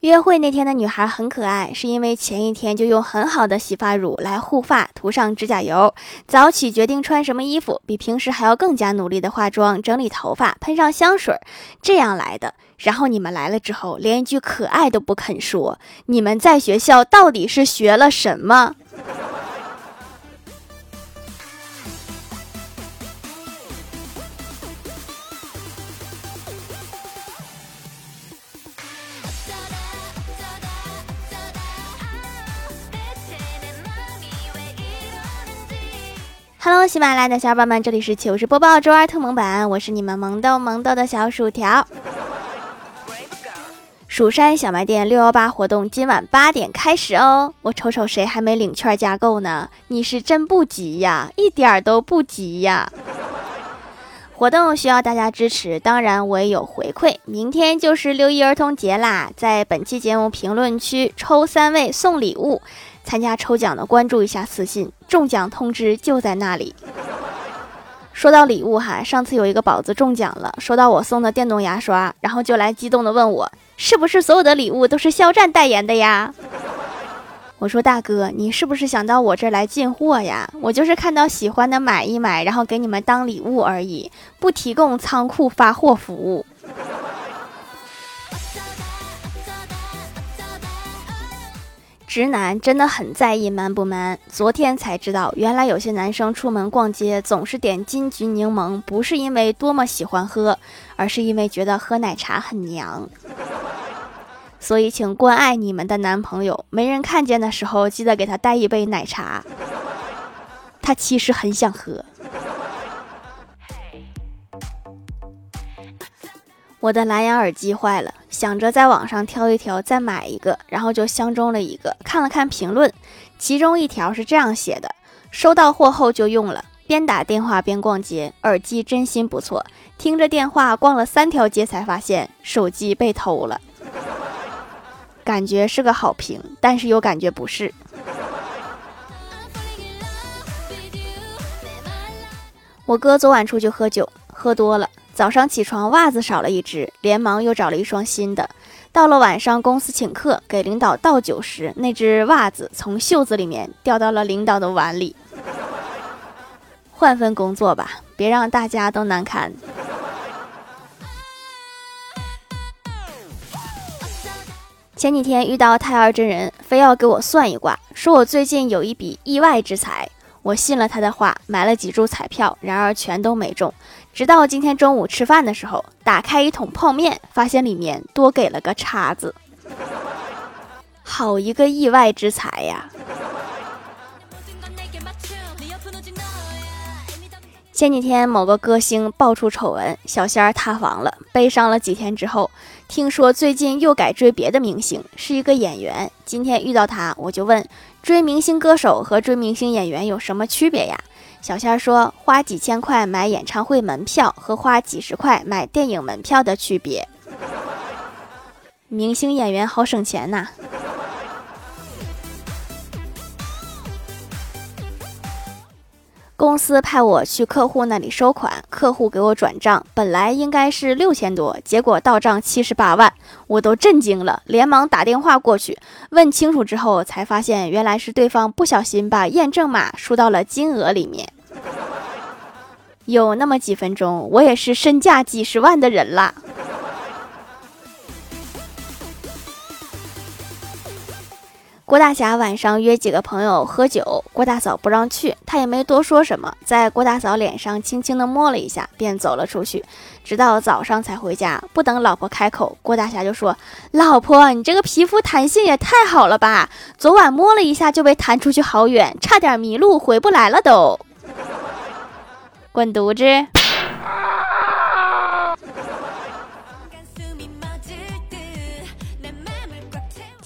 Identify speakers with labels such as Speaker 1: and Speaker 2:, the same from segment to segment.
Speaker 1: 约会那天的女孩很可爱，是因为前一天就用很好的洗发乳来护发，涂上指甲油，早起决定穿什么衣服，比平时还要更加努力的化妆、整理头发、喷上香水，这样来的。然后你们来了之后，连一句可爱都不肯说，你们在学校到底是学了什么？？Hello，喜马拉雅的小伙伴们，这里是糗事播报周二特蒙版，我是你们萌豆萌豆的小薯条。蜀山小卖店六幺八活动今晚八点开始哦，我瞅瞅谁还没领券加购呢？你是真不急呀，一点儿都不急呀！活动需要大家支持，当然我也有回馈。明天就是六一儿童节啦，在本期节目评论区抽三位送礼物。参加抽奖的关注一下私信，中奖通知就在那里。说到礼物哈，上次有一个宝子中奖了，收到我送的电动牙刷，然后就来激动的问我，是不是所有的礼物都是肖战代言的呀？我说大哥，你是不是想到我这儿来进货呀？我就是看到喜欢的买一买，然后给你们当礼物而已，不提供仓库发货服务。直男真的很在意 man 不 man。昨天才知道，原来有些男生出门逛街总是点金桔柠檬，不是因为多么喜欢喝，而是因为觉得喝奶茶很娘。所以，请关爱你们的男朋友，没人看见的时候，记得给他带一杯奶茶。他其实很想喝。我的蓝牙耳机坏了，想着在网上挑一挑再买一个，然后就相中了一个。看了看评论，其中一条是这样写的：收到货后就用了，边打电话边逛街，耳机真心不错。听着电话逛了三条街才发现手机被偷了，感觉是个好评，但是又感觉不是。我哥昨晚出去喝酒，喝多了。早上起床，袜子少了一只，连忙又找了一双新的。到了晚上，公司请客，给领导倒酒时，那只袜子从袖子里面掉到了领导的碗里。换份工作吧，别让大家都难堪。前几天遇到太二真人，非要给我算一卦，说我最近有一笔意外之财。我信了他的话，买了几注彩票，然而全都没中。直到今天中午吃饭的时候，打开一桶泡面，发现里面多给了个叉子。好一个意外之财呀！前几天某个歌星爆出丑闻，小仙儿塌房了，悲伤了几天之后，听说最近又改追别的明星，是一个演员。今天遇到他，我就问：追明星歌手和追明星演员有什么区别呀？小仙儿说：花几千块买演唱会门票和花几十块买电影门票的区别。明星演员好省钱呐。公司派我去客户那里收款，客户给我转账，本来应该是六千多，结果到账七十八万，我都震惊了，连忙打电话过去问清楚之后，才发现原来是对方不小心把验证码输到了金额里面。有那么几分钟，我也是身价几十万的人啦。郭大侠晚上约几个朋友喝酒，郭大嫂不让去，他也没多说什么，在郭大嫂脸上轻轻的摸了一下，便走了出去，直到早上才回家。不等老婆开口，郭大侠就说：“老婆，你这个皮肤弹性也太好了吧！昨晚摸了一下就被弹出去好远，差点迷路回不来了都。”滚犊子！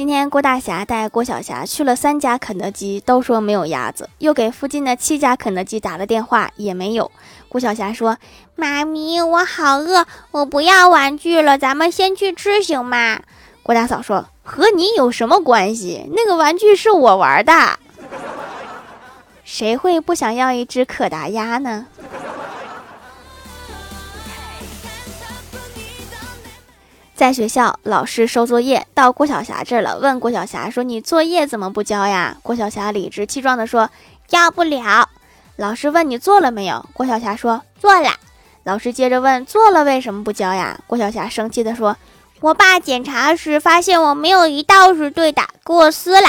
Speaker 1: 今天郭大侠带郭小霞去了三家肯德基，都说没有鸭子，又给附近的七家肯德基打了电话，也没有。郭小霞说：“妈咪，我好饿，我不要玩具了，咱们先去吃行吗？”郭大嫂说：“和你有什么关系？那个玩具是我玩的，谁会不想要一只可达鸭呢？”在学校，老师收作业到郭晓霞这儿了，问郭晓霞说：“你作业怎么不交呀？”郭晓霞理直气壮地说：“交不了。”老师问你做了没有？郭晓霞说：“做了。”老师接着问：“做了为什么不交呀？”郭晓霞生气地说：“我爸检查时发现我没有一道是对的，给我撕了。”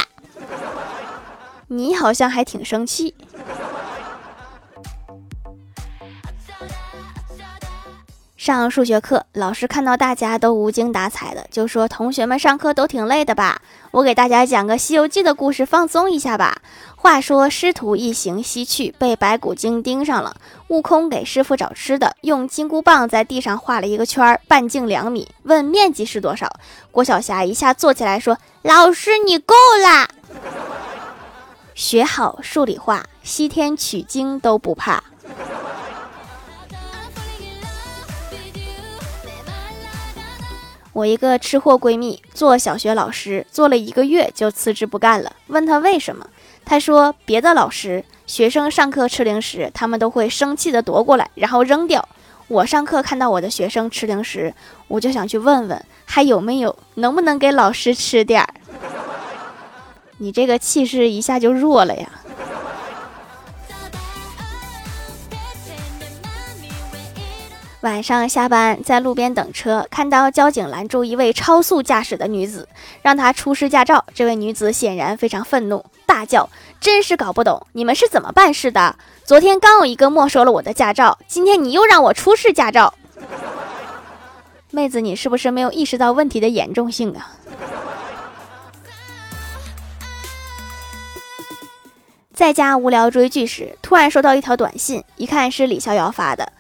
Speaker 1: 你好像还挺生气。上数学课，老师看到大家都无精打采的，就说：“同学们上课都挺累的吧？我给大家讲个《西游记》的故事，放松一下吧。”话说师徒一行西去，被白骨精盯上了。悟空给师傅找吃的，用金箍棒在地上画了一个圈儿，半径两米，问面积是多少。郭晓霞一下坐起来说：“老师，你够了！学好数理化，西天取经都不怕。”我一个吃货闺蜜做小学老师，做了一个月就辞职不干了。问她为什么，她说别的老师学生上课吃零食，他们都会生气的夺过来，然后扔掉。我上课看到我的学生吃零食，我就想去问问还有没有，能不能给老师吃点儿。你这个气势一下就弱了呀。晚上下班，在路边等车，看到交警拦住一位超速驾驶的女子，让她出示驾照。这位女子显然非常愤怒，大叫：“真是搞不懂，你们是怎么办事的？昨天刚有一个没收了我的驾照，今天你又让我出示驾照。”妹子，你是不是没有意识到问题的严重性啊？在家无聊追剧时，突然收到一条短信，一看是李逍遥发的。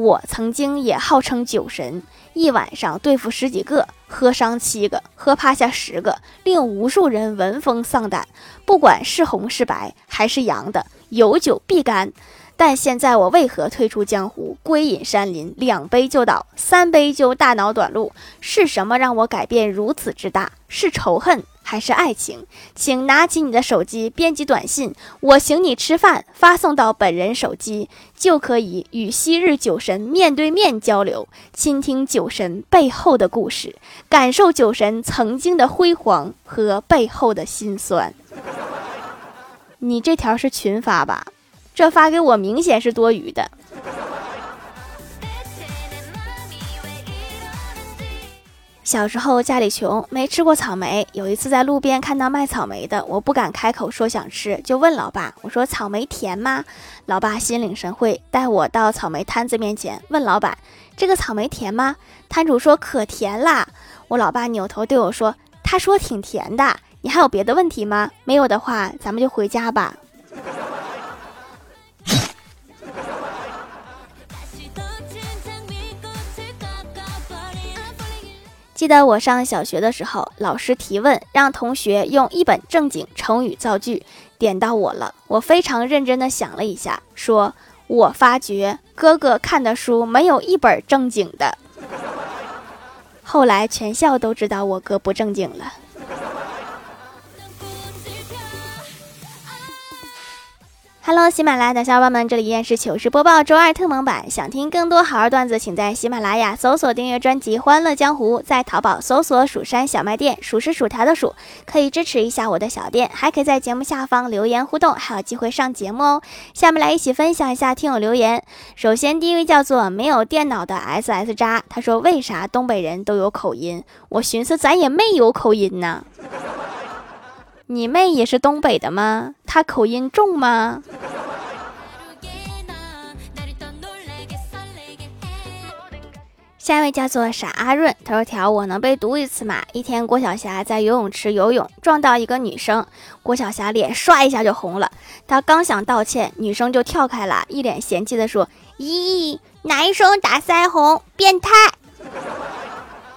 Speaker 1: 我曾经也号称酒神，一晚上对付十几个，喝伤七个，喝趴下十个，令无数人闻风丧胆。不管是红是白还是洋的，有酒必干。但现在我为何退出江湖，归隐山林？两杯就倒，三杯就大脑短路。是什么让我改变如此之大？是仇恨？还是爱情，请拿起你的手机，编辑短信，我请你吃饭，发送到本人手机，就可以与昔日酒神面对面交流，倾听酒神背后的故事，感受酒神曾经的辉煌和背后的辛酸。你这条是群发吧？这发给我明显是多余的。小时候家里穷，没吃过草莓。有一次在路边看到卖草莓的，我不敢开口说想吃，就问老爸：“我说草莓甜吗？”老爸心领神会，带我到草莓摊子面前，问老板：“这个草莓甜吗？”摊主说：“可甜啦。”我老爸扭头对我说：“他说挺甜的，你还有别的问题吗？没有的话，咱们就回家吧。”记得我上小学的时候，老师提问让同学用一本正经成语造句，点到我了。我非常认真的想了一下，说：“我发觉哥哥看的书没有一本正经的。”后来全校都知道我哥不正经了。Hello，喜马拉雅的小伙伴们，这里依然是糗事播报周二特蒙版。想听更多好玩段子，请在喜马拉雅搜索订阅专辑《欢乐江湖》，在淘宝搜索“蜀山小卖店”，数是薯条的数，可以支持一下我的小店，还可以在节目下方留言互动，还有机会上节目哦。下面来一起分享一下听友留言。首先，第一位叫做没有电脑的 S S 渣，他说：“为啥东北人都有口音？我寻思咱也没有口音呢。”你妹也是东北的吗？他口音重吗？下一位叫做傻阿润，他说：“条我能被读一次吗？”一天，郭晓霞在游泳池游泳，撞到一个女生，郭晓霞脸唰一下就红了。她刚想道歉，女生就跳开了，一脸嫌弃的说：“咦，男生打腮红，变态！”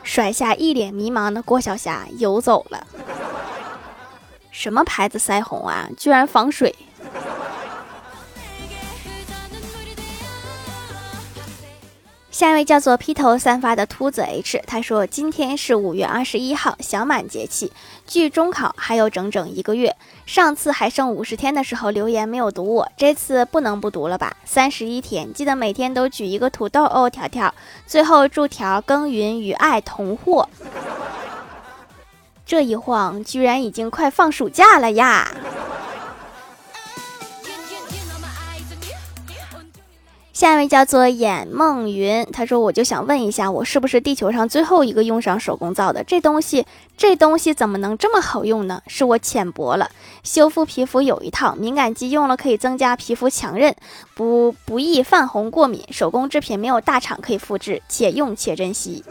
Speaker 1: 甩下一脸迷茫的郭晓霞游走了。什么牌子腮红啊？居然防水！下一位叫做披头散发的秃子 H，他说今天是五月二十一号，小满节气，距中考还有整整一个月。上次还剩五十天的时候留言没有读我，这次不能不读了吧？三十一天，记得每天都举一个土豆哦，条条。最后祝条耕耘与爱同获。这一晃，居然已经快放暑假了呀！下一位叫做眼梦云，他说：“我就想问一下，我是不是地球上最后一个用上手工皂的？这东西，这东西怎么能这么好用呢？是我浅薄了。修复皮肤有一套，敏感肌用了可以增加皮肤强韧，不不易泛红过敏。手工制品没有大厂可以复制，且用且珍惜。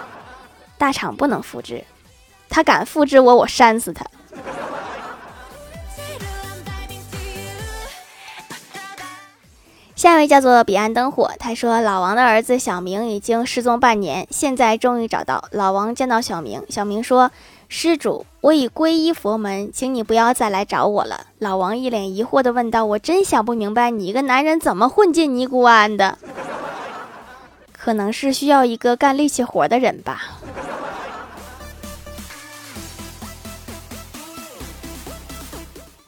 Speaker 1: 大厂不能复制，他敢复制我，我扇死他。”下一位叫做彼岸灯火，他说老王的儿子小明已经失踪半年，现在终于找到。老王见到小明，小明说：“施主，我已皈依佛门，请你不要再来找我了。”老王一脸疑惑地问道：“我真想不明白，你一个男人怎么混进尼姑庵的？可能是需要一个干力气活的人吧。”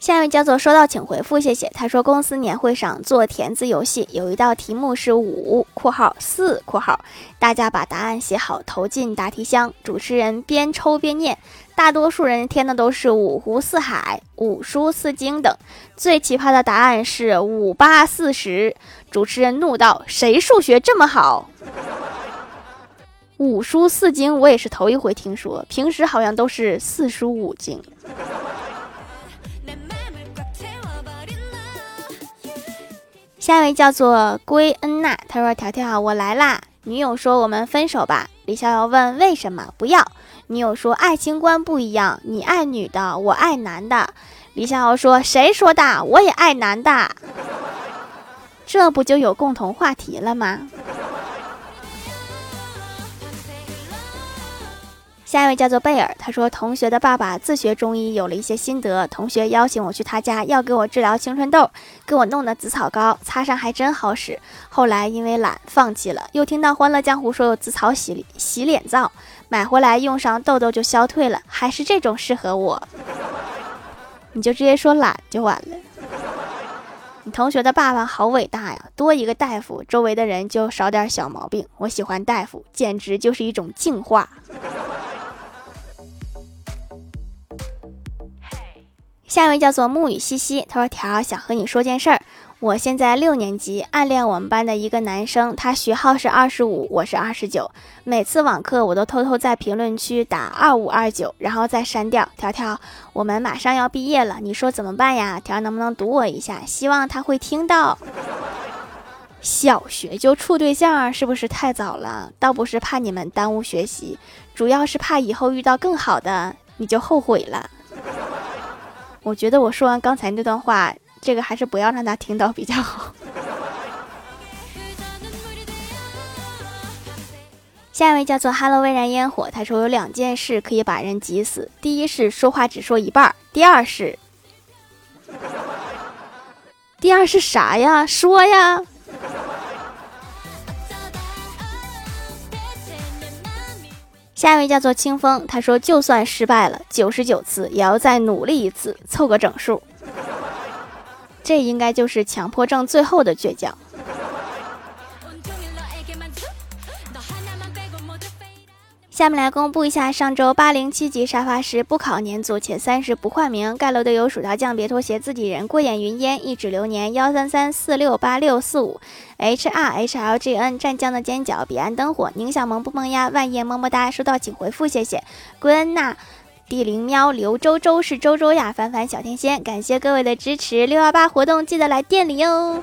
Speaker 1: 下一位叫做收到请回复，谢谢。他说公司年会上做填字游戏，有一道题目是五（括号四）（括号），大家把答案写好投进答题箱，主持人边抽边念，大多数人填的都是五湖四海、五书四经等，最奇葩的答案是五八四十。主持人怒道：“谁数学这么好？五书四经我也是头一回听说，平时好像都是四书五经。”下一位叫做归恩娜，他说：“条条，我来啦。”女友说：“我们分手吧。”李逍遥问：“为什么不要？”女友说：“爱情观不一样，你爱女的，我爱男的。”李逍遥说：“谁说的？我也爱男的。”这不就有共同话题了吗？下一位叫做贝尔，他说同学的爸爸自学中医，有了一些心得。同学邀请我去他家，要给我治疗青春痘，给我弄的紫草膏，擦上还真好使。后来因为懒放弃了，又听到欢乐江湖说有紫草洗洗脸皂，买回来用上，痘痘就消退了。还是这种适合我，你就直接说懒就完了。你同学的爸爸好伟大呀，多一个大夫，周围的人就少点小毛病。我喜欢大夫，简直就是一种净化。下一位叫做沐雨淅淅，他说：“条想和你说件事儿，我现在六年级，暗恋我们班的一个男生，他学号是二十五，我是二十九。每次网课，我都偷偷在评论区打二五二九，然后再删掉。条条，我们马上要毕业了，你说怎么办呀？条能不能读我一下？希望他会听到。小学就处对象，是不是太早了？倒不是怕你们耽误学习，主要是怕以后遇到更好的，你就后悔了。”我觉得我说完刚才那段话，这个还是不要让他听到比较好。下一位叫做哈喽微燃烟火”，他说有两件事可以把人急死：第一是说话只说一半；第二是，第二是啥呀？说呀。下一位叫做清风，他说：“就算失败了九十九次，也要再努力一次，凑个整数。”这应该就是强迫症最后的倔强。下面来公布一下上周八零七级沙发师不考年组前三十不换名盖楼的有薯条酱、别拖鞋、自己人、过眼云烟、一指流年、幺三三四六八六四五、H R H L G N、湛江的尖角、彼岸灯火、宁小萌不萌呀、万叶么么哒，收到请回复，谢谢。归恩娜、地灵喵、刘周周是周周呀、凡凡小天仙，感谢各位的支持，六幺八活动记得来店里哟。